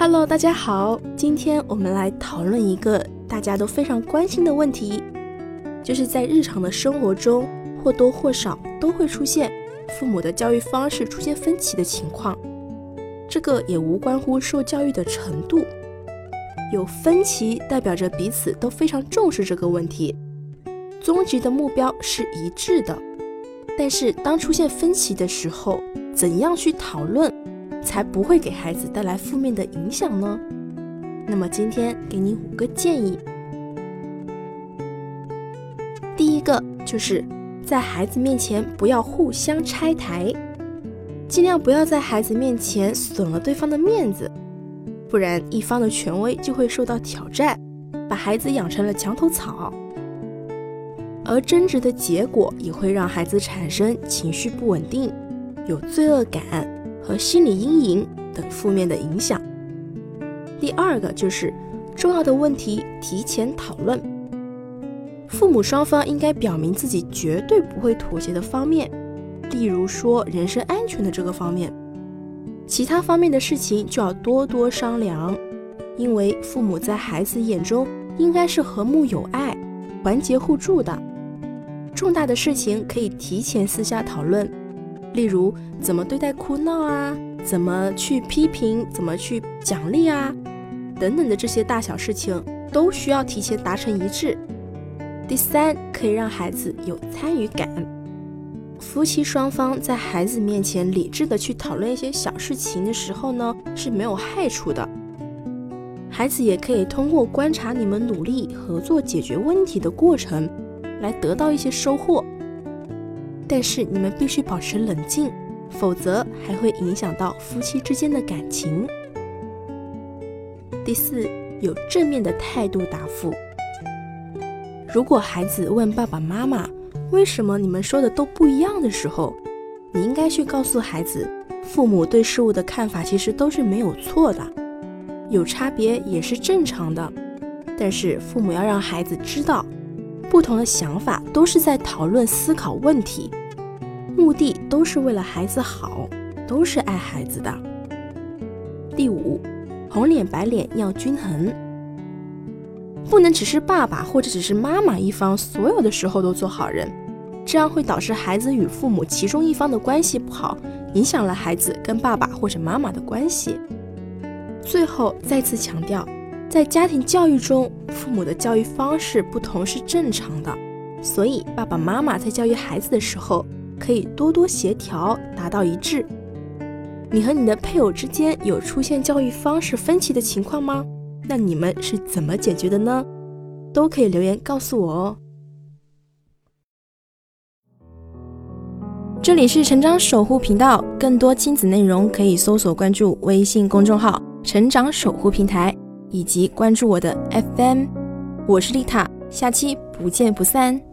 Hello，大家好，今天我们来讨论一个大家都非常关心的问题，就是在日常的生活中或多或少都会出现父母的教育方式出现分歧的情况。这个也无关乎受教育的程度，有分歧代表着彼此都非常重视这个问题，终极的目标是一致的。但是当出现分歧的时候，怎样去讨论？才不会给孩子带来负面的影响呢？那么今天给你五个建议。第一个就是在孩子面前不要互相拆台，尽量不要在孩子面前损了对方的面子，不然一方的权威就会受到挑战，把孩子养成了墙头草，而争执的结果也会让孩子产生情绪不稳定，有罪恶感。和心理阴影等负面的影响。第二个就是重要的问题提前讨论，父母双方应该表明自己绝对不会妥协的方面，例如说人身安全的这个方面，其他方面的事情就要多多商量，因为父母在孩子眼中应该是和睦有爱、团结互助的。重大的事情可以提前私下讨论。例如，怎么对待哭闹啊？怎么去批评？怎么去奖励啊？等等的这些大小事情，都需要提前达成一致。第三，可以让孩子有参与感。夫妻双方在孩子面前理智的去讨论一些小事情的时候呢，是没有害处的。孩子也可以通过观察你们努力合作解决问题的过程，来得到一些收获。但是你们必须保持冷静，否则还会影响到夫妻之间的感情。第四，有正面的态度答复。如果孩子问爸爸妈妈为什么你们说的都不一样的时候，你应该去告诉孩子，父母对事物的看法其实都是没有错的，有差别也是正常的。但是父母要让孩子知道。不同的想法都是在讨论、思考问题，目的都是为了孩子好，都是爱孩子的。第五，红脸白脸要均衡，不能只是爸爸或者只是妈妈一方所有的时候都做好人，这样会导致孩子与父母其中一方的关系不好，影响了孩子跟爸爸或者妈妈的关系。最后再次强调。在家庭教育中，父母的教育方式不同是正常的，所以爸爸妈妈在教育孩子的时候，可以多多协调，达到一致。你和你的配偶之间有出现教育方式分歧的情况吗？那你们是怎么解决的呢？都可以留言告诉我哦。这里是成长守护频道，更多亲子内容可以搜索关注微信公众号“成长守护平台”。以及关注我的 FM，我是丽塔，下期不见不散。